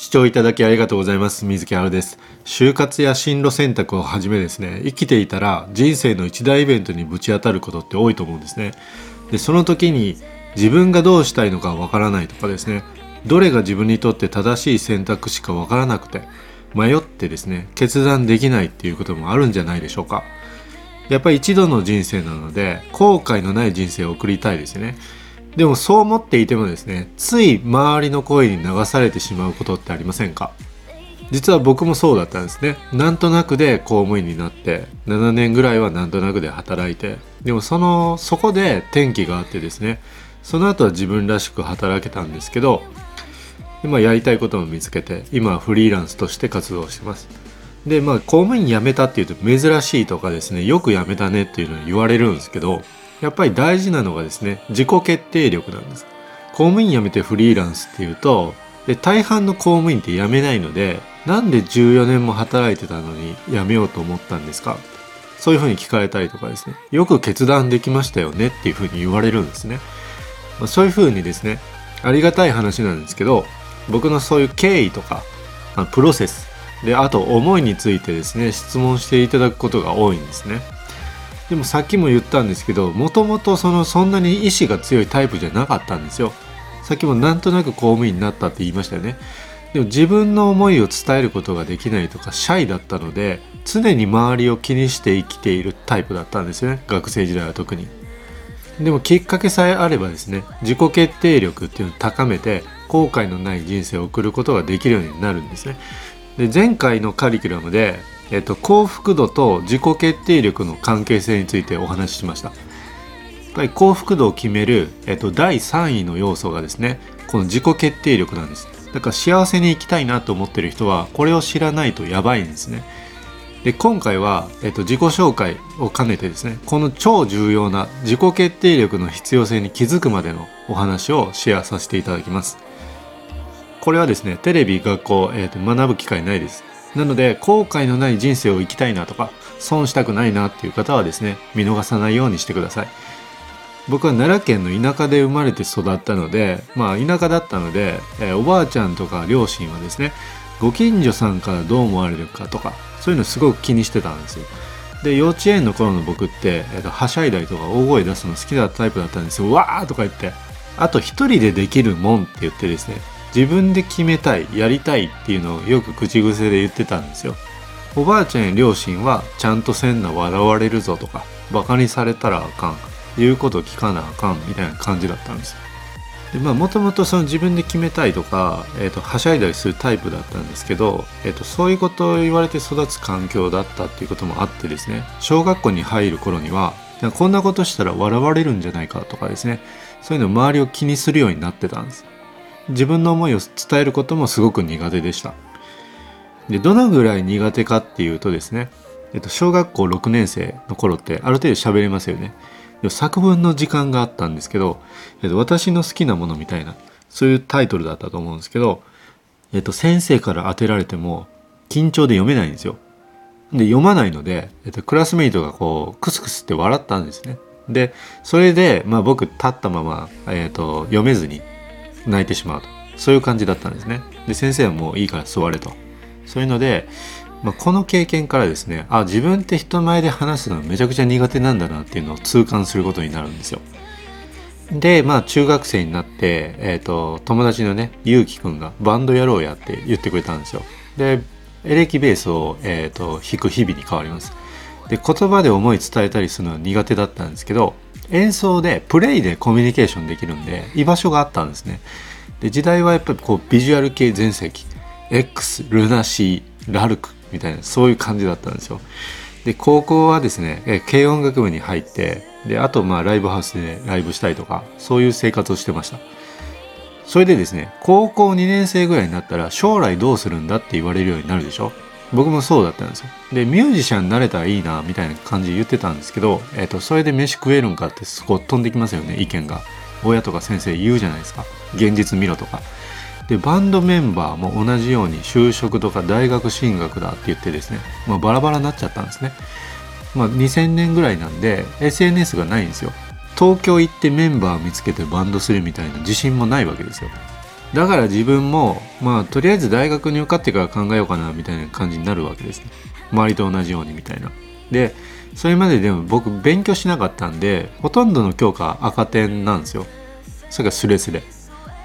視聴いただきありがとうございます。水木春です。就活や進路選択をはじめですね生きていたら人生の一大イベントにぶち当たることって多いと思うんですね。でその時に自分がどうしたいのかわからないとかですねどれが自分にとって正しい選択肢かわからなくて迷ってですね決断できないっていうこともあるんじゃないでしょうか。やっぱり一度の人生なので後悔のない人生を送りたいですね。でもそう思っていてもですねつい周りの声に流されてしまうことってありませんか？実は僕もそうだったんですね。なんとなくで公務員になって7年ぐらいはなんとなくで働いてでもそのそこで転機があってですねその後は自分らしく働けたんですけど今やりたいことを見つけて今はフリーランスとして活動してます。でまあ公務員辞めたっていうと珍しいとかですねよく辞めたねっていうのを言われるんですけどやっぱり大事なのがですね自己決定力なんです。公務員辞めてフリーランスっていうとで大半の公務員って辞めないのでなんで14年も働いてたのに辞めようと思ったんですか？そういうふうに聞かれたりとかですね。よく決断できましたよねっていうふうに言われるんですね、まあ、そういうふうにですねありがたい話なんですけど僕のそういう経緯とか、プロセスであと思いについてですね質問していただくことが多いんですね。でもさっきも言ったんですけどもともとそのそんなに意志が強いタイプじゃなかったんですよ。さっきもなんとなく公務員になったって言いましたよね。でも自分の思いを伝えることができないとかシャイだったので常に周りを気にして生きているタイプだったんですよね。学生時代は特に。でもきっかけさえあればですね自己決定力っていうのを高めて後悔のない人生を送ることができるようになるんですね。で前回のカリキュラムでえっと、幸福度と自己決定力の関係性についてお話ししました。やっぱり幸福度を決める、えっと、第3位の要素がですねこの自己決定力なんです。だから幸せに生きたいなと思ってる人はこれを知らないとやばいんですね。で今回は、えっと、自己紹介を兼ねてですねこの超重要な自己決定力の必要性に気づくまでのお話をシェアさせていただきます。これはですねテレビ学校、えっと学ぶ機会ないです。なので後悔のない人生を生きたいなとか損したくないなっていう方はですね見逃さないようにしてください。僕は奈良県の田舎で生まれて育ったのでまあ田舎だったので、えー、おばあちゃんとか両親はですねご近所さんからどう思われるかとかそういうのすごく気にしてたんですよ。で幼稚園の頃の僕って、えーと、はしゃいだりとか大声出すの好きだったタイプだったんですよ。わーとか言って。あと一人でできるもんって言ってですね自分で決めたいやりたいっていうのをよく口癖で言ってたんですよ。おばあちゃんや両親はちゃんとせんな笑われるぞとかバカにされたらあかん言うこと聞かなあかんみたいな感じだったんですでまあもともと自分で決めたいとか、えーと、はしゃいだりするタイプだったんですけど、えーと、そういうことを言われて育つ環境だったっていうこともあってですね小学校に入る頃にはこんなことしたら笑われるんじゃないかとかですねそういうの周りを気にするようになってたんです。自分の思いを伝えることもすごく苦手でした。でどのぐらい苦手かっていうとですね、えっと、小学校6年生の頃ってある程度喋れますよね。作文の時間があったんですけど、えっと、私の好きなものみたいなそういうタイトルだったと思うんですけど、えっと、先生から当てられても緊張で読めないんですよ。で読まないので、えっと、クラスメイトがこうクスクスって笑ったんですね。でそれで、まあ、僕立ったまま、えっと、読めずに泣いてしまうと。そういう感じだったんですね。で先生はもういいから座れと。そういうので、まあ、この経験からですねあ自分って人前で話すのめちゃくちゃ苦手なんだなっていうのを痛感することになるんですよ。でまあ中学生になって、えーと、友達のねゆうきくんがバンドやろうやって言ってくれたんですよ。でエレキベースを、えーと弾く日々に変わります。で言葉で思い伝えたりするのは苦手だったんですけど演奏でプレイでコミュニケーションできるんで居場所があったんですね。で時代はやっぱりこうビジュアル系全盛期。X ルナシーラルクみたいなそういう感じだったんですよ。で高校はですね軽音楽部に入ってであとまあライブハウスでライブしたりとかそういう生活をしてました。それでですね高校2年生ぐらいになったら将来どうするんだって言われるようになるでしょ。僕もそうだったんですよ。でミュージシャンになれたらいいなみたいな感じで言ってたんですけど、えーと、それで飯食えるんかってすごい飛んできますよね意見が。親とか先生言うじゃないですか。現実見ろとか。でバンドメンバーも同じように就職とか大学進学だって言ってですね、まあ、バラバラになっちゃったんですね。まあ2000年ぐらいなんで SNS がないんですよ。東京行ってメンバー見つけてバンドするみたいな自信もないわけですよ。だから自分もまあとりあえず大学に受かってから考えようかなみたいな感じになるわけですね。周りと同じようにみたいな。でそれまででも僕勉強しなかったんでほとんどの教科赤点なんですよ。それがスレスレ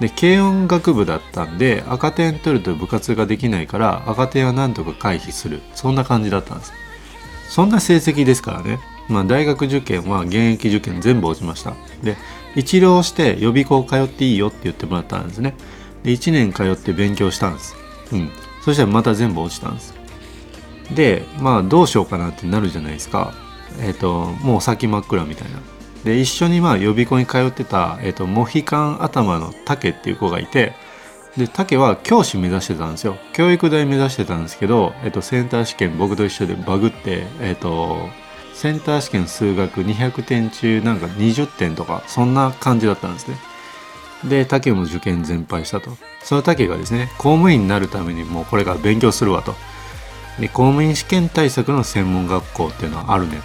で軽音楽部だったんで赤点取ると部活ができないから赤点はなんとか回避する。そんな感じだったんです。そんな成績ですからね。まあ大学受験は現役受験全部落ちました。で一浪して予備校通っていいよって言ってもらったんですね。で1年通って勉強したんです。うん。そしたらまた全部落ちたんです。でまあどうしようかなってなるじゃないですか。えっ、ー、ともう先真っ暗みたいな。で一緒にまあ予備校に通ってた、えーと、モヒカン頭の竹っていう子がいてで竹は教師目指してたんですよ。教育大目指してたんですけど、えーと、センター試験僕と一緒でバグって、えーと、センター試験数学200点中なんか20点とかそんな感じだったんですね。で竹も受験全敗したと。その竹がですね公務員になるためにもうこれから勉強するわと。で公務員試験対策の専門学校っていうのはあるね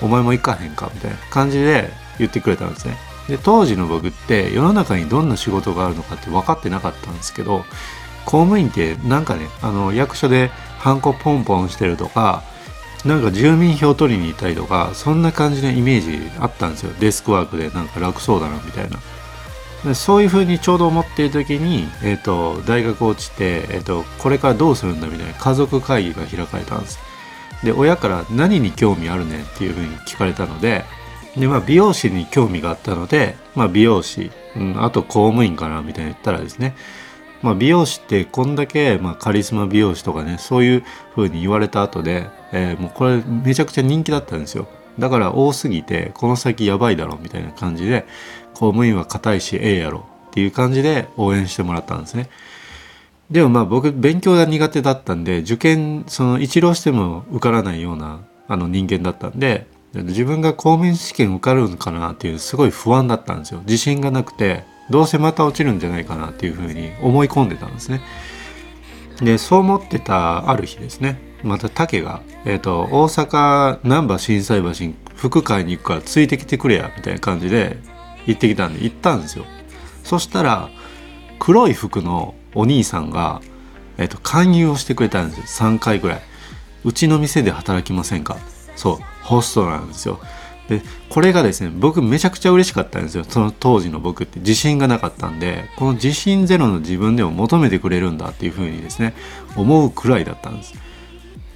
と。お前も行かへんかみたいな感じで言ってくれたんですね。で当時の僕って世の中にどんな仕事があるのかって分かってなかったんですけど公務員ってなんかねあの役所でハンコポンポンしてるとかなんか住民票取りに行ったりとかそんな感じのイメージあったんですよ。デスクワークでなんか楽そうだなみたいな。でそういうふうにちょうど思っている時に、えーと、大学落ちて、えーとこれからどうするんだみたいな家族会議が開かれたんです。で親から何に興味あるねっていうふうに聞かれたのでで、まあ、美容師に興味があったので、まあ、美容師、うん、あと公務員かなみたいに言ったらですね、まあ、美容師ってこんだけ、まあ、カリスマ美容師とかねそういうふうに言われた後で、えー、もうこれめちゃくちゃ人気だったんですよ。だから多すぎてこの先やばいだろみたいな感じで公務員は硬いしええやろっていう感じで応援してもらったんですね。でもまあ僕勉強が苦手だったんで受験その一浪しても受からないようなあの人間だったんで自分が公務員試験受かるのかなっていうすごい不安だったんですよ自信がなくてどうせまた落ちるんじゃないかなっていうふうに思い込んでたんですねでそう思ってたある日ですねまた竹が、えーと、大阪難波心斎橋に服買いに行くからついてきてくれやみたいな感じで行ってきたんで行ったんですよ。そしたら黒い服のお兄さんが、えっと、勧誘をしてくれたんですよ。3回ぐらい。うちの店で働きませんか？そうホストなんですよ。でこれがですね僕めちゃくちゃ嬉しかったんですよ。その当時の僕って。自信がなかったんでこの自信ゼロの自分でも求めてくれるんだっていうふうにですね思うくらいだったんです。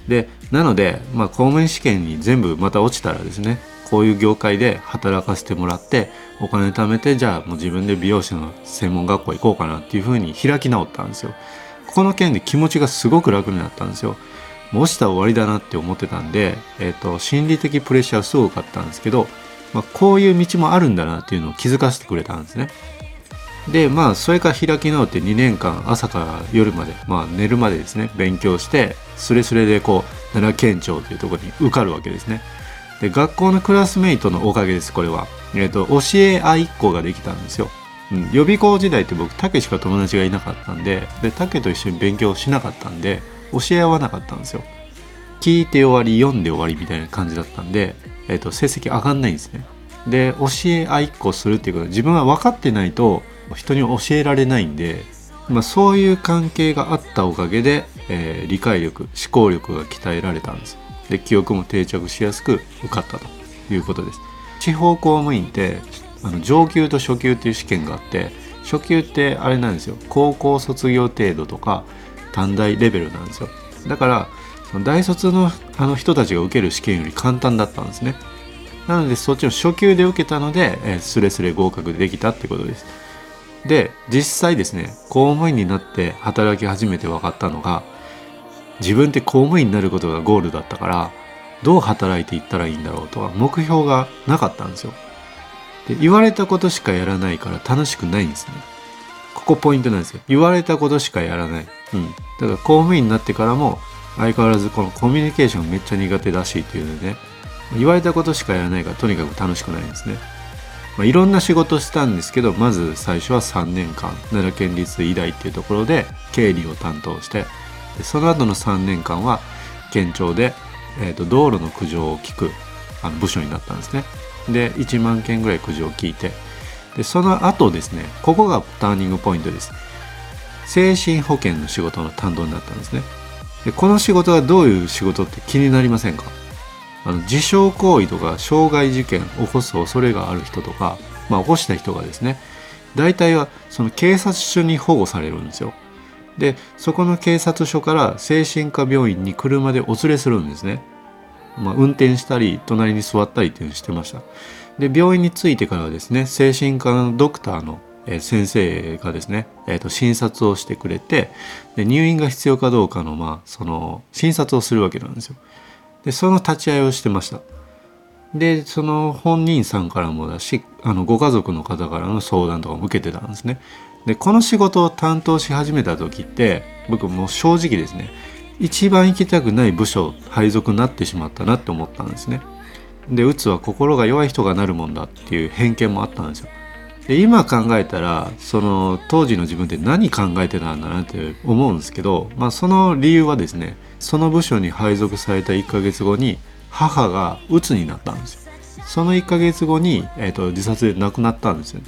でなので、まあ、公務員試験に全部また落ちたらですねこういう業界で働かせてもらってお金貯めてじゃあもう自分で美容師の専門学校行こうかなっていうふうに開き直ったんですよ。ここの件で気持ちがすごく楽になったんですよ。もう落ちたら終わりだなって思ってたんで、えーと、心理的プレッシャーすごかったんですけど、まあ、こういう道もあるんだなっていうのを気づかせてくれたんですね。でまあそれから開き直って2年間朝から夜まで、まあ、寝るまでですね勉強してスレスレでこう奈良県庁というところに受かるわけですね。で学校のクラスメイトのおかげですこれは、えーと、教え合いっ子ができたんですよ、うん、予備校時代って僕竹しか友達がいなかったんでで竹と一緒に勉強しなかったんで教え合わなかったんですよ。聞いて終わり読んで終わりみたいな感じだったんで、えーと、成績上がんないんですね。で教え合いっ子するっていうことは自分は分かってないと人に教えられないんで、まあ、そういう関係があったおかげで、えー、理解力思考力が鍛えられたんです。で記憶も定着しやすく受かったということです。地方公務員ってあの上級と初級っていう試験があって初級ってあれなんですよ。高校卒業程度とか短大レベルなんですよ。だからその大卒のあの人たちが受ける試験より簡単だったんですね。なのでそっちの初級で受けたので、えー、スレスレ合格できたってことです。で実際ですね公務員になって働き始めて分かったのが自分って公務員になることがゴールだったからどう働いていったらいいんだろうとは目標がなかったんですよ。で言われたことしかやらないから楽しくないんですね。ここポイントなんですよ。言われたことしかやらない。うん。だから公務員になってからも相変わらずこのコミュニケーションめっちゃ苦手だしっていうのでね言われたことしかやらないからとにかく楽しくないんですね。まあ、いろんな仕事したんですけどまず最初は3年間奈良県立医大っていうところで経理を担当してでその後の3年間は県庁で、えーと、道路の苦情を聞くあの部署になったんですね。で1万件ぐらい苦情を聞いてでその後ですねここがターニングポイントです。精神保健の仕事の担当になったんですね。でこの仕事はどういう仕事って気になりませんか？あの自傷行為とか傷害事件を起こす恐れがある人とか、まあ、起こした人がですね大体はその警察署に保護されるんですよ。でそこの警察署から精神科病院に車でお連れするんですね、まあ、運転したり隣に座ったりっていうのをしてましたで病院に着いてからはですね精神科のドクターの先生がですね、えー、と診察をしてくれてで入院が必要かどうかの,、まあその診察をするわけなんですよ。でその立ち会いをしてました。でその本人さんからもだしあのご家族の方からの相談とかも受けてたんですね。でこの仕事を担当し始めた時って僕もう正直ですね一番行きたくない部署配属になってしまったなって思ったんですね。でうつは心が弱い人がなるもんだっていう偏見もあったんですよ。で今考えたらその当時の自分って何考えてたんだなって思うんですけど、まあ、その理由はですねその部署に配属された1ヶ月後に母がうつになったんですよ。その1ヶ月後に、えーと、自殺で亡くなったんですよね、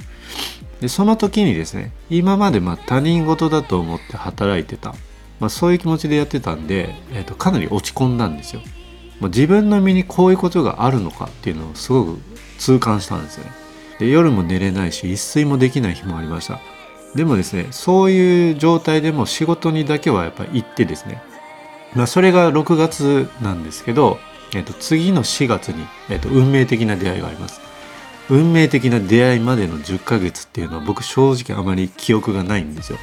でその時にですね今までま他人事だと思って働いてた、まあ、そういう気持ちでやってたんで、えーとかなり落ち込んだんですよ。自分の身にこういうことがあるのかっていうのをすごく痛感したんですよね。で夜も寝れないし一睡もできない日もありました。でもですねそういう状態でも仕事にだけはやっぱ行ってですね、まあ、それが6月なんですけど、えっと、次の4月に、えっと、運命的な出会いがあります。運命的な出会いまでの10ヶ月っていうのは僕正直あまり記憶がないんですよ。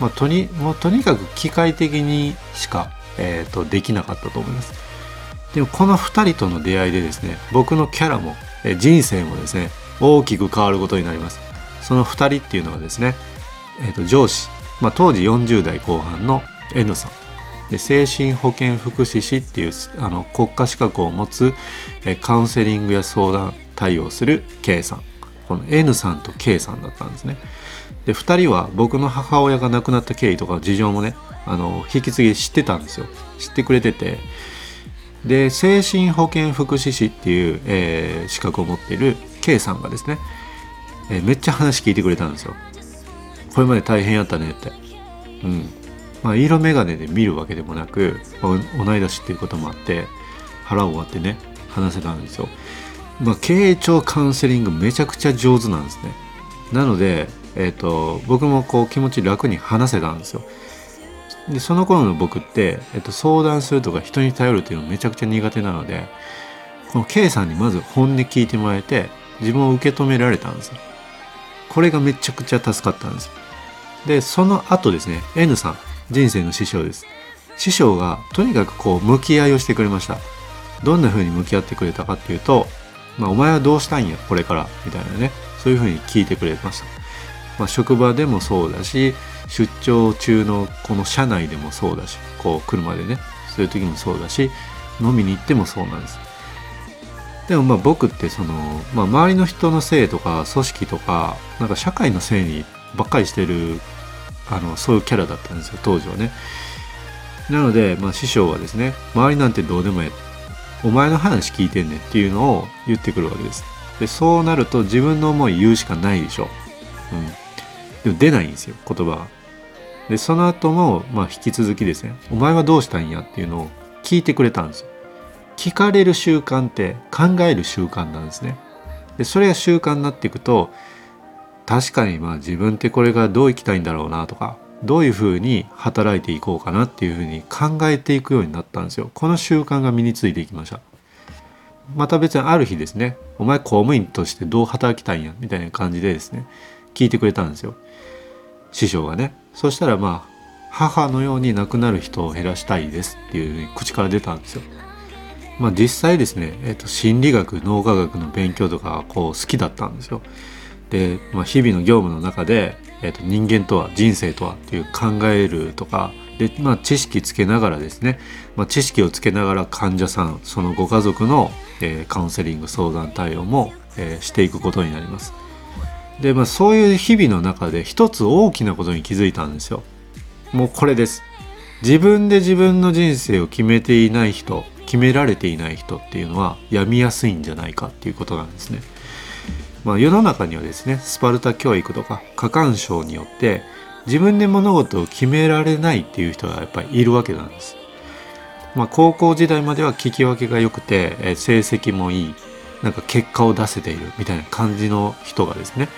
まあ、とにもうとにかく機械的にしか、えーとできなかったと思います。でもこの2人との出会いでですね僕のキャラもえ人生もですね大きく変わることになりますその2人っていうのはですね、えー、と上司、まあ、当時40代後半の N さんで精神保健福祉士っていうあの国家資格を持つえカウンセリングや相談対応する K さんこの N さんと K さんだったんですねで2人は僕の母親が亡くなった経緯とか事情もねあの引き継ぎ知ってたんですよ知ってくれててで精神保健福祉士っていう、えー、資格を持っている K さんがですね、えー、めっちゃ話聞いてくれたんですよ。これまで大変やったねって。うん。まあ、色眼鏡で見るわけでもなく、同い年っていうこともあって腹を割ってね話せたんですよ。まあ、経営長カウンセリングめちゃくちゃ上手なんですね。なので、えーと僕もこう気持ち楽に話せたんですよ。でその頃の僕って、えっと、相談するとか人に頼るっていうのめちゃくちゃ苦手なのでこの K さんにまず本音聞いてもらえて自分を受け止められたんですよこれがめちゃくちゃ助かったんですでその後ですね N さん人生の師匠です師匠がとにかくこう向き合いをしてくれましたどんな風に向き合ってくれたかっていうと、まあ、お前はどうしたいんやこれからみたいなね。そういう風に聞いてくれました、まあ、職場でもそうだし出張中のこの車内でもそうだしこう車でねそういう時もそうだし飲みに行ってもそうなんです。でもまあ僕ってその、まあ、周りの人のせいとか組織とかなんか社会のせいにばっかりしてるあのそういうキャラだったんですよ当時はね。なので、まあ、師匠はですね周りなんてどうでもええお前の話聞いてんねんっていうのを言ってくるわけです。でそうなると自分の思い言うしかないでしょ、うん、でも出ないんですよ言葉がでその後もまあ引き続きですね「お前はどうしたんや?」っていうのを聞いてくれたんですよ。聞かれる習慣って考える習慣なんですね。でそれが習慣になっていくと確かにまあ自分ってこれからどう生きたいんだろうなとかどういうふうに働いていこうかなっていうふうに考えていくようになったんですよこの習慣が身についていきましたまた別にある日ですねお前公務員としてどう働きたいんやみたいな感じでですね聞いてくれたんですよ師匠がねそしたらまあ母のように亡くなる人を減らしたいですっていう口から出たんですよ。まあ実際ですね、えー、と心理学脳科学の勉強とかこう好きだったんですよ。で、まあ、日々の業務の中で、えー、と人間とは人生とはっていう考えるとかで、まあ、知識つけながらですね、まあ、知識をつけながら患者さんそのご家族の、えー、カウンセリング相談対応も、えー、していくことになります。で、まあ、そういう日々の中で一つ大きなことに気づいたんですよ。もうこれです。自分で自分の人生を決めていない人決められていない人っていうのは病みやすいんじゃないかっていうことなんですね。まあ、世の中にはですねスパルタ教育とか過干渉によって自分で物事を決められないっていう人がやっぱりいるわけなんです。まあ、高校時代までは聞き分けが良くて、え成績もいいなんか結果を出せているみたいな感じの人がですね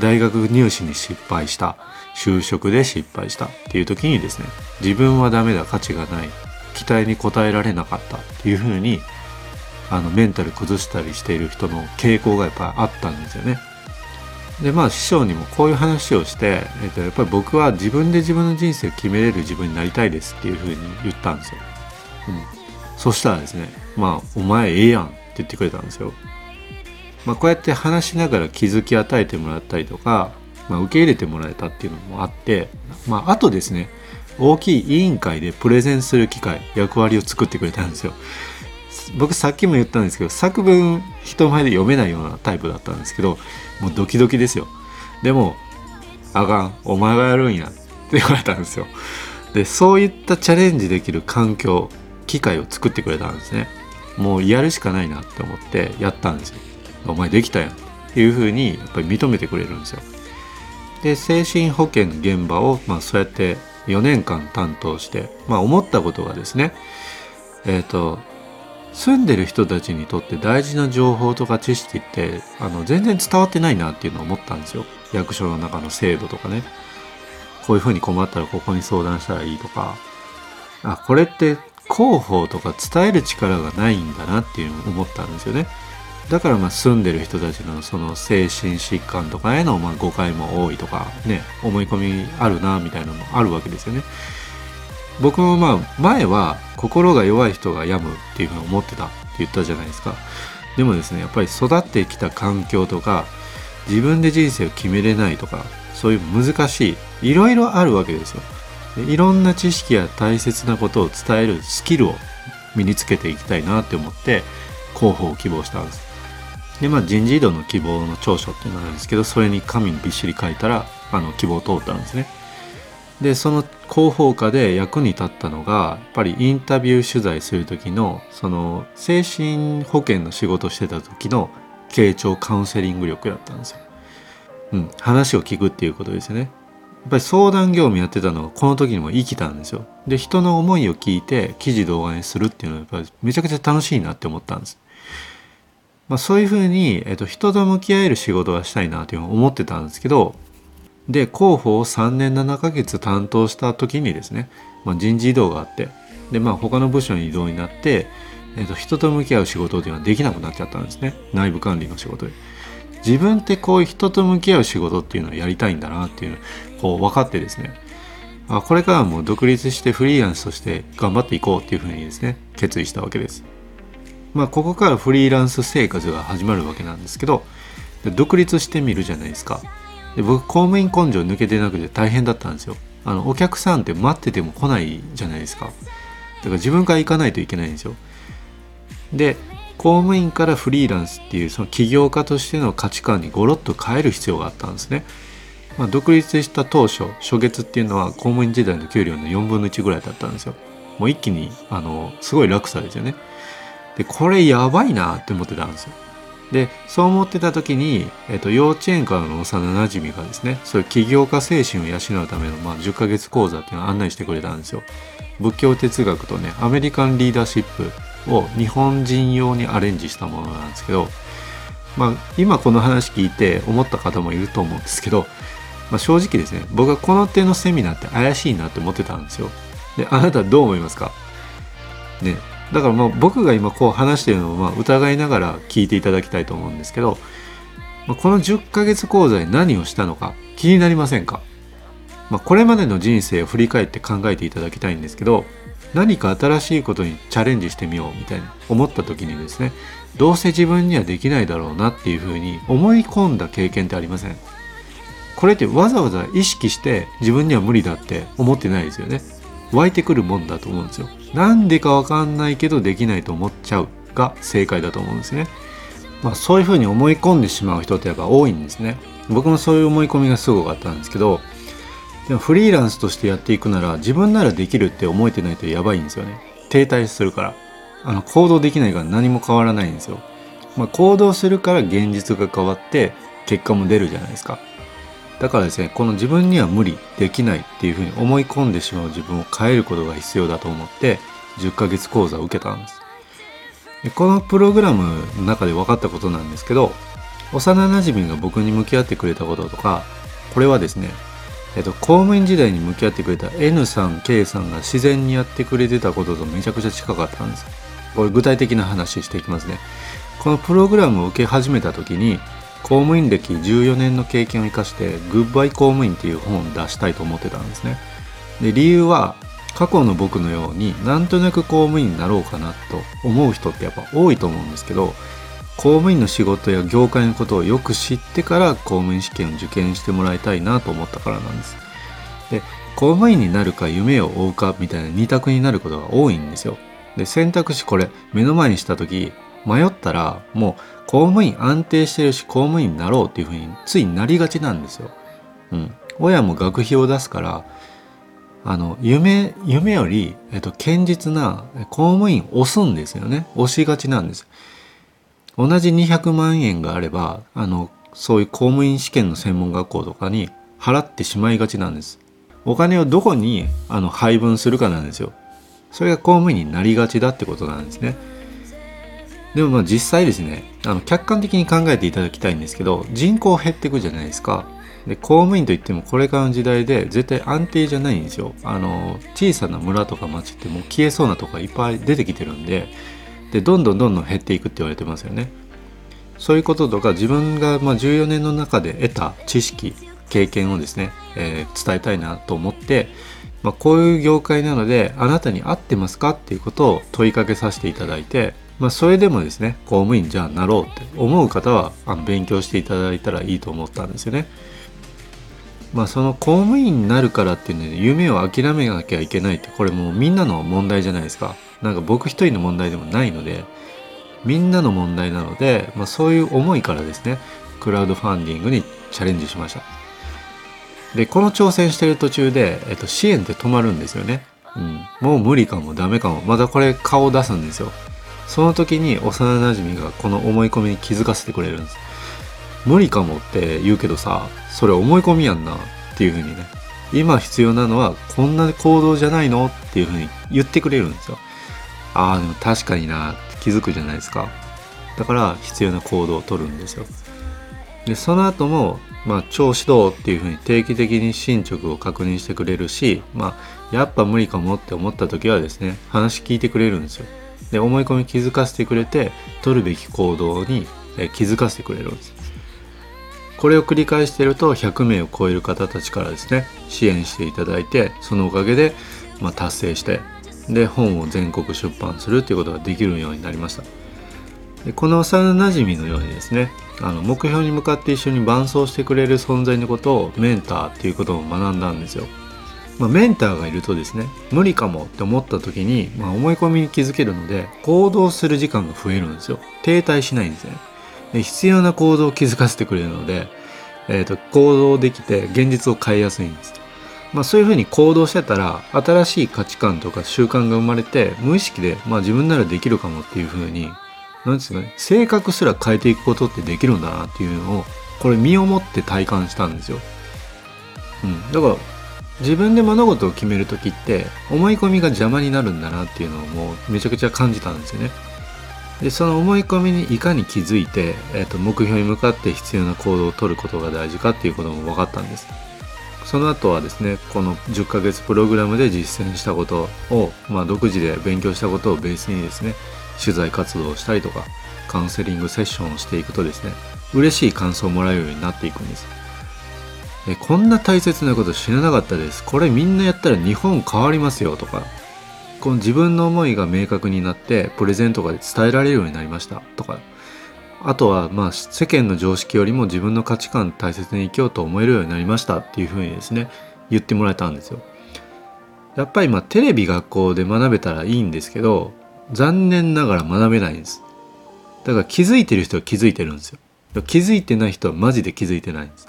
大学入試に失敗した就職で失敗したっていう時にですね自分はダメだ価値がない期待に応えられなかったっていうふうにあのメンタル崩したりしている人の傾向がやっぱりあったんですよね。でまあ師匠にもこういう話をして、えっと、やっぱり僕は自分で自分の人生を決めれる自分になりたいですっていうふうに言ったんですよ。うん、そしたらですねまあお前ええやんって言ってくれたんですよ。まあ、こうやって話しながら気づき与えてもらったりとか、まあ、受け入れてもらえたっていうのもあって、まあ、あとですね大きい委員会でプレゼンする機会役割を作ってくれたんですよ。僕さっきも言ったんですけど作文人前で読めないようなタイプだったんですけどもうドキドキですよ。でも「あかん。お前がやるんや」って言われたんですよ。でそういったチャレンジできる環境機会を作ってくれたんですね。もうやるしかないなって思ってやったんですよ。お前できたやんっていうふうにやっぱり認めてくれるんですよ。で精神保健の現場を、まあ、そうやって4年間担当して、まあ、思ったことがですねえっ、ー、と住んでる人たちにとって大事な情報とか知識ってあの全然伝わってないなっていうのを思ったんですよ。役所の中の制度とかね。こういうふうに困ったらここに相談したらいいとか。あこれって広報とか伝える力がないんだなっていうのを思ったんですよね。だからまあ住んでる人たちのその精神疾患とかへのまあ誤解も多いとかね思い込みあるなみたいなのもあるわけですよね。僕もまあ前は心が弱い人が病むっていうふうに思ってたって言ったじゃないですか。でもですねやっぱり育ってきた環境とか自分で人生を決めれないとかそういう難しいいろいろあるわけですよ。でいろんな知識や大切なことを伝えるスキルを身につけていきたいなって思って広報を希望したんです。でまあ人事異動の希望の長所っていうのがあるんですけどそれに紙にびっしり書いたらあの希望を通ったんですね。でその広報課で役に立ったのがやっぱりインタビュー取材する時のその精神保健の仕事してた時の傾聴カウンセリング力だったんですよ。うん、話を聞くっていうことですよね。やっぱり相談業務やってたのがこの時にも生きたんですよ。で人の思いを聞いて記事動画にするっていうのはやっぱりめちゃくちゃ楽しいなって思ったんです。まあ、そういうふうに、えっと、人と向き合える仕事はしたいなというのを思ってたんですけどで広報を3年7ヶ月担当した時にですね、まあ、人事異動があってでまあ他の部署に異動になって、えーと、人と向き合う仕事というのはできなくなっちゃったんですね。内部管理の仕事で。自分ってこういう人と向き合う仕事っていうのをやりたいんだなっていうこう分かってですねあこれからも独立してフリーランスとして頑張っていこうっていうふうにですね決意したわけです。まあここからフリーランス生活が始まるわけなんですけど独立してみるじゃないですか。で僕公務員根性抜けてなくて大変だったんですよ。あのお客さんって待ってても来ないじゃないですか。だから自分から行かないといけないんですよ。で公務員からフリーランスっていうその起業家としての価値観にゴロッと変える必要があったんですね、まあ、独立した当初初月っていうのは公務員時代の給料の4分の1ぐらいだったんですよ。もう一気にあのすごい落差ですよね。でこれやばいなって思ってたんですよ。でそう思ってた時に、えっと、幼稚園からの幼なじみがですねそういう起業家精神を養うための、まあ、10ヶ月講座っていうのを案内してくれたんですよ。仏教哲学とねアメリカンリーダーシップを日本人用にアレンジしたものなんですけど、まあ、今この話聞いて思った方もいると思うんですけど、まあ、正直ですね僕はこの手のセミナーって怪しいなって思ってたんですよ。であなたどう思いますか？ねだからまあ僕が今こう話しているのをまあ疑いながら聞いていただきたいと思うんですけど、まあ、この10ヶ月講座で何をしたのか気になりませんか、まあ、これまでの人生を振り返って考えていただきたいんですけど何か新しいことにチャレンジしてみようみたいに思った時にですねどうせ自分にはできないだろうなっていうふうに思い込んだ経験ってありません？これってわざわざ意識して自分には無理だって思ってないですよね？湧いてくるもんだと思うんですよ。なんでかわかんないけどできないと思っちゃうが正解だと思うんですね。まあそういうふうに思い込んでしまう人ってやっぱ多いんですね。僕もそういう思い込みがすごかったんですけどでもフリーランスとしてやっていくなら自分ならできるって思えてないとやばいんですよね。停滞するから。あの行動できないから何も変わらないんですよ、まあ、行動するから現実が変わって結果も出るじゃないですか。だからですねこの自分には無理できないっていうふうに思い込んでしまう自分を変えることが必要だと思って10ヶ月講座を受けたんです。でこのプログラムの中で分かったことなんですけど幼なじみが僕に向き合ってくれたこととかこれはですねえっと、公務員時代に向き合ってくれた N さん K さんが自然にやってくれてたこととめちゃくちゃ近かったんです。これ具体的な話していきますね。このプログラムを受け始めた時に公務員歴14年の経験を生かして「グッバイ公務員」っていう本を出したいと思ってたんですね。で理由は過去の僕のようになんとなく公務員になろうかなと思う人ってやっぱ多いと思うんですけど公務員の仕事や業界のことをよく知ってから公務員試験を受験してもらいたいなと思ったからなんです。で公務員になるか夢を追うかみたいな二択になることが多いんですよ。で選択肢これ目の前にした時迷ったらもう公務員安定してるし公務員になろうっていうふうについなりがちなんですよ。うん、親も学費を出すからあの夢夢より、えっと、堅実な公務員押すんですよね押しがちなんです。同じ200万円があればあのそういう公務員試験の専門学校とかに払ってしまいがちなんです。お金をどこにあの配分するかなんですよ。それが公務員になりがちだってことなんですね。でもまあ実際ですねあの客観的に考えていただきたいんですけど人口減っていくじゃないですか。で公務員といってもこれからの時代で絶対安定じゃないんですよ。あの小さな村とか町ってもう消えそうなとこがいっぱい出てきてるんででどんどんどんどん減っていくって言われてますよね。そういうこととか自分がまあ14年の中で得た知識経験をですね、えー、伝えたいなと思って、まあ、こういう業界なのであなたに合ってますかっていうことを問いかけさせていただいてまあ、それでもですね公務員じゃあなろうって思う方はあの勉強していただいたらいいと思ったんですよね。まあその公務員になるからっていうので夢を諦めなきゃいけないってこれもうみんなの問題じゃないですか。なんか僕一人の問題でもないのでみんなの問題なので、まあ、そういう思いからですねクラウドファンディングにチャレンジしました。でこの挑戦してる途中で、えっと、支援って止まるんですよね。うん、もう無理かもダメかもまたこれ顔を出すんですよ。その時に幼なじみがこの思い込みに気づかせてくれるんです。無理かもって言うけどさそれ思い込みやんなっていう風にね。今必要なのはこんな行動じゃないのっていう風に言ってくれるんですよ。ああでも確かになって気づくじゃないですか。だから必要な行動をとるんですよ。でその後もまあ超指導っていう風に定期的に進捗を確認してくれるしまあやっぱ無理かもって思った時はですね話聞いてくれるんですよ。で思い込み気づかせてくれて取るべき行動に気づかせてくれるんです。これを繰り返していると100名を超える方たちからですね支援していただいてそのおかげで、まあ、達成してで本を全国出版するということができるようになりました。でこの幼なじみのようにですねあの目標に向かって一緒に伴走してくれる存在のことをメンターっていうことを学んだんですよ。まあ、メンターがいるとですね無理かもって思った時に、まあ、思い込みに気づけるので行動する時間が増えるんですよ停滞しないんですねで必要な行動を気づかせてくれるので、えーと、行動できて現実を変えやすいんですまあ、そういうふうに行動してたら新しい価値観とか習慣が生まれて無意識で、まあ、自分ならできるかもっていうふうに何ですかね性格すら変えていくことってできるんだなっていうのをこれ身をもって体感したんですよ。うん、だから自分で物事を決める時って思い込みが邪魔になるんだなっていうのをもうめちゃくちゃ感じたんですよね。でその思い込みにいかに気づいて、えーと、目標に向かって必要な行動をとることが大事かっていうことも分かったんです。その後はですねこの10ヶ月プログラムで実践したことを、まあ、独自で勉強したことをベースにですね取材活動をしたりとかカウンセリングセッションをしていくとですね嬉しい感想をもらえるようになっていくんです。えこんな大切なこと知らなかったです。これみんなやったら日本変わりますよとか。この自分の思いが明確になってプレゼントが伝えられるようになりましたとか。あとはまあ世間の常識よりも自分の価値観大切に生きようと思えるようになりましたっていうふうにですね言ってもらえたんですよ。やっぱりまあテレビ学校で学べたらいいんですけど残念ながら学べないんです。だから気づいてる人は気づいてるんですよ。気づいてない人はマジで気づいてないんです。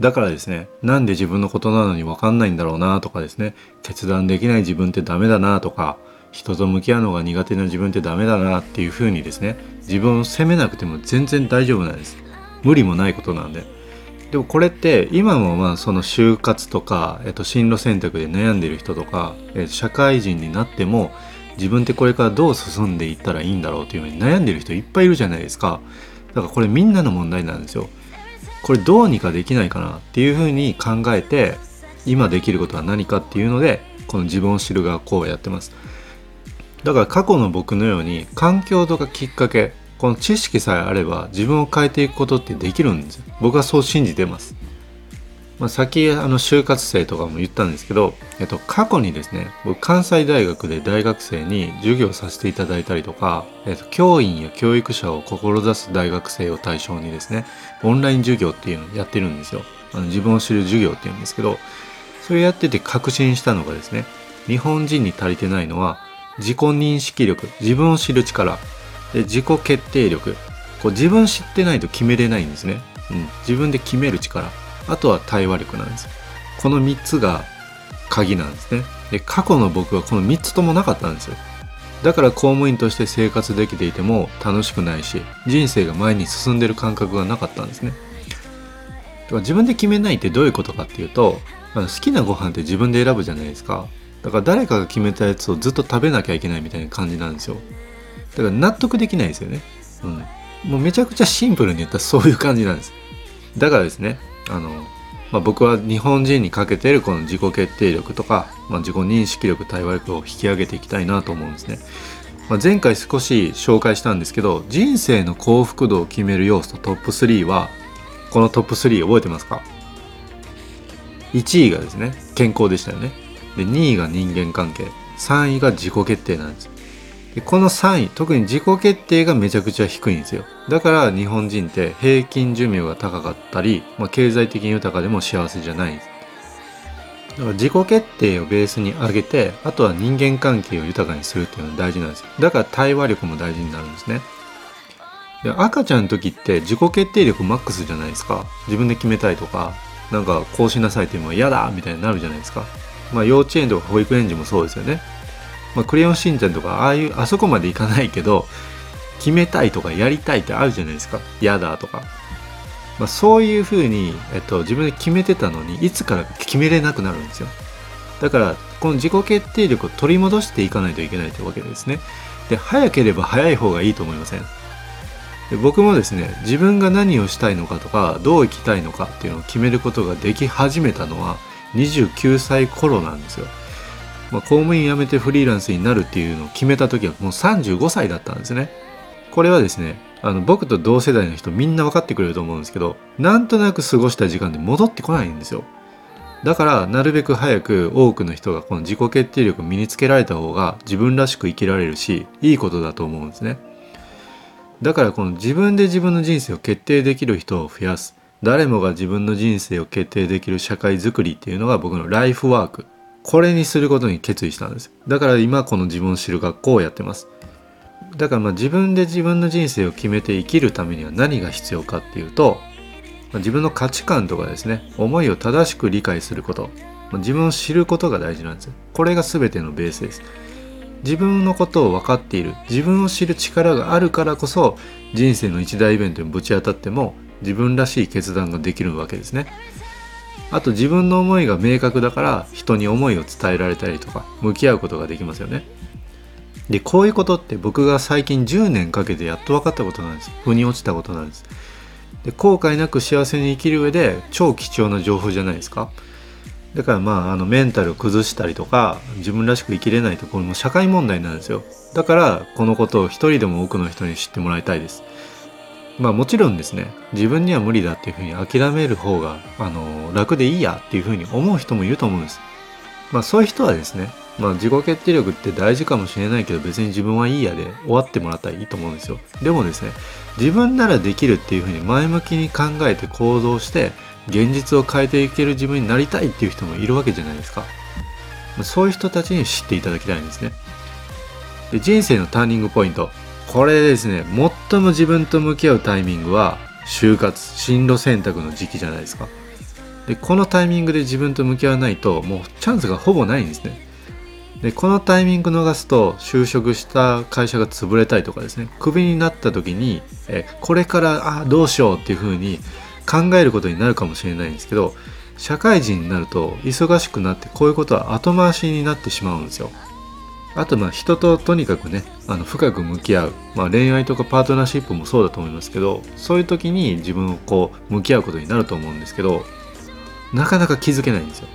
だからですね、なんで自分のことなのに分かんないんだろうなとかですね、決断できない自分ってダメだなとか、人と向き合うのが苦手な自分ってダメだなっていうふうにですね、自分を責めなくても全然大丈夫なんです。無理もないことなんで。でもこれって今もまあその就活とか、えっと、進路選択で悩んでる人とか、え、社会人になっても自分ってこれからどう進んでいったらいいんだろうというふうに悩んでる人いっぱいいるじゃないですかだからこれみんなの問題なんですよこれどうにかできないかなっていうふうに考えて今できることは何かっていうのでこの自分を知る学校をやってます。だから過去の僕のように環境とかきっかけこの知識さえあれば自分を変えていくことってできるんですよ。僕はそう信じてます、まあ、先あの就活生とかも言ったんですけど、えっと、過去にですね僕関西大学で大学生に授業させていただいたりとか、えっと、教員や教育者を志す大学生を対象にですねオンライン授業っていうのをやってるんですよ。あの自分を知る授業っていうんですけどそれやってて確信したのがですね日本人に足りてないのは自己認識力自分を知る力で自己決定力。こう自分知ってないと決めれないんですね、うん、自分で決める力。あとは対話力なんですこの3つが鍵なんですねで過去の僕はこの3つともなかったんですよだから公務員として生活できていても楽しくないし人生が前に進んでる感覚がなかったんですねだから自分で決めないってどういうことかっていうと好きなご飯って自分で選ぶじゃないですかだから誰かが決めたやつをずっと食べなきゃいけないみたいな感じなんですよだから納得できないですよね。うん。もうめちゃくちゃシンプルに言ったらそういう感じなんです。だからですね、あの、まあ、僕は日本人に欠けてるこの自己決定力とか、まあ、自己認識力対話力を引き上げていきたいなと思うんですね。まあ、前回少し紹介したんですけど人生の幸福度を決める要素トップ3はこのトップ3覚えてますか ?1 位がですね健康でしたよねで2位が人間関係3位が自己決定なんですこの3位特に自己決定がめちゃくちゃ低いんですよ。だから日本人って平均寿命が高かったり、まあ、経済的に豊かでも幸せじゃないだから自己決定をベースに上げてあとは人間関係を豊かにするっていうのが大事なんですよ。だから対話力も大事になるんですね。で赤ちゃんの時って自己決定力マックスじゃないですか。自分で決めたいとかなんかこうしなさいっていうのは嫌だみたいになるじゃないですか。まあ幼稚園とか保育園児もそうですよね。まあ、クレヨンしんちゃんとかああいうあそこまでいかないけど決めたいとかやりたいってあるじゃないですか。嫌だとか、まあ、そういうふうに、えっと、自分で決めてたのにいつから決めれなくなるんですよ。だからこの自己決定力を取り戻していかないといけないというわけですね。で早ければ早い方がいいと思いません。で僕もですね自分が何をしたいのかとかどう生きたいのかっていうのを決めることができ始めたのは29歳頃なんですよ。まあ、公務員辞めてフリーランスになるっていうのを決めた時はもう35歳だったんですね。これはですねあの僕と同世代の人みんな分かってくれると思うんですけどなんとなく過ごした時間で戻ってこないんですよ。だからなるべく早く多くの人がこの自己決定力を身につけられた方が自分らしく生きられるしいいことだと思うんですね。だからこの自分で自分の人生を決定できる人を増やす誰もが自分の人生を決定できる社会づくりっていうのが僕のライフワークこれにすることに決意したんです。だから今この自分を知る学校をやってます。だからまあ自分で自分の人生を決めて生きるためには何が必要かっていうと自分の価値観とかですね思いを正しく理解すること自分を知ることが大事なんです。これが全てのベースです。自分のことを分かっている自分を知る力があるからこそ人生の一大イベントにぶち当たっても自分らしい決断ができるわけですね。あと自分の思いが明確だから人に思いを伝えられたりとか向き合うことができますよね。でこういうことって僕が最近10年かけてやっと分かったことなんです。腑に落ちたことなんです。で後悔なく幸せに生きる上で超貴重な情報じゃないですか。だからまああのメンタル崩したりとか自分らしく生きれないとこれも社会問題なんですよ。だからこのことを一人でも多くの人に知ってもらいたいです。まあもちろんですね自分には無理だっていうふうに諦める方があの楽でいいやっていうふうに思う人もいると思うんです。まあそういう人はですね、まあ自己決定力って大事かもしれないけど別に自分はいいやで終わってもらったらいいと思うんですよ。でもですね、自分ならできるっていうふうに前向きに考えて行動して現実を変えていける自分になりたいっていう人もいるわけじゃないですか。そういう人たちに知っていただきたいんですね。で人生のターニングポイントこれですね最も自分と向き合うタイミングは就活進路選択の時期じゃないですか。でこのタイミングで自分と向き合わないともうチャンスがほぼないんですね。でこのタイミング逃すと就職した会社が潰れたりとかですね。クビになった時にえこれからあどうしようっていうふうに考えることになるかもしれないんですけど社会人になると忙しくなってこういうことは後回しになってしまうんですよ。あとまあ人ととにかくねあの深く向き合う、まあ、恋愛とかパートナーシップもそうだと思いますけどそういう時に自分をこう向き合うことになると思うんですけどなかなか気づけないんですよ。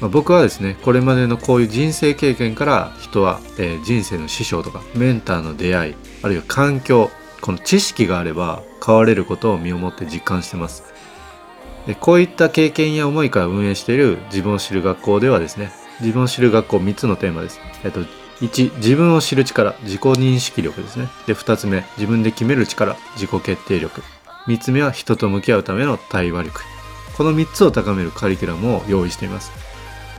まあ、僕はですねこれまでのこういう人生経験から人は、えー、人生の師匠とかメンターの出会いあるいは環境この知識があれば変われることを身をもって実感してます。でこういった経験や思いから運営している自分を知る学校ではですね自分を知る学校3つのテーマです、えっと、1自分を知る力自己認識力ですね。で2つ目自分で決める力自己決定力。3つ目は人と向き合うための対話力。この3つを高めるカリキュラムを用意しています。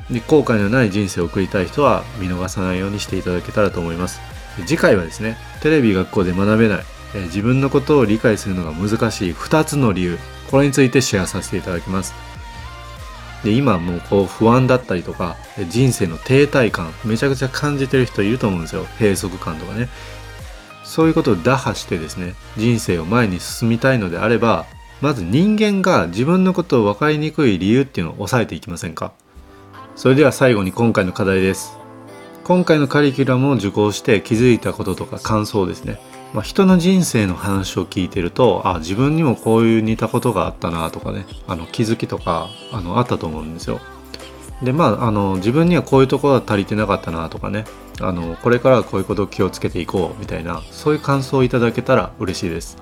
で後悔のない人生を送りたい人は見逃さないようにしていただけたらと思います。次回はですねテレビ学校で学べない、え自分のことを理解するのが難しい2つの理由これについてシェアさせていただきます。で今もうこう不安だったりとか人生の停滞感めちゃくちゃ感じてる人いると思うんですよ。閉塞感とかね。そういうことを打破してですね人生を前に進みたいのであればまず人間が自分のことを分かりにくい理由っていうのを抑えていきませんか。それでは最後に今回の課題です。今回のカリキュラムを受講して気づいたこととか感想ですね、まあ、人の人生の話を聞いてるとあ自分にもこういう似たことがあったなとかねあの気づきとかあのあったと思うんですよ。でまああの自分にはこういうところは足りてなかったなとかねあのこれからはこういうことを気をつけていこうみたいなそういう感想をいただけたら嬉しいです。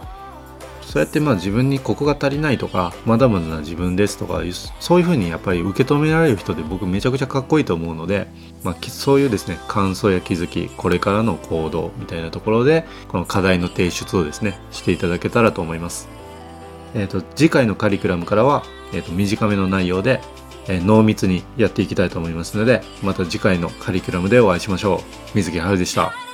そうやってまあ自分にここが足りないとかまだまだな自分ですとかそういうふうにやっぱり受け止められる人で僕めちゃくちゃかっこいいと思うので、まあ、そういうですね感想や気づきこれからの行動みたいなところでこの課題の提出をですねしていただけたらと思います。えーと、次回のカリキュラムからは、えーと、短めの内容で、えー、濃密にやっていきたいと思いますのでまた次回のカリキュラムでお会いしましょう。水木春でした。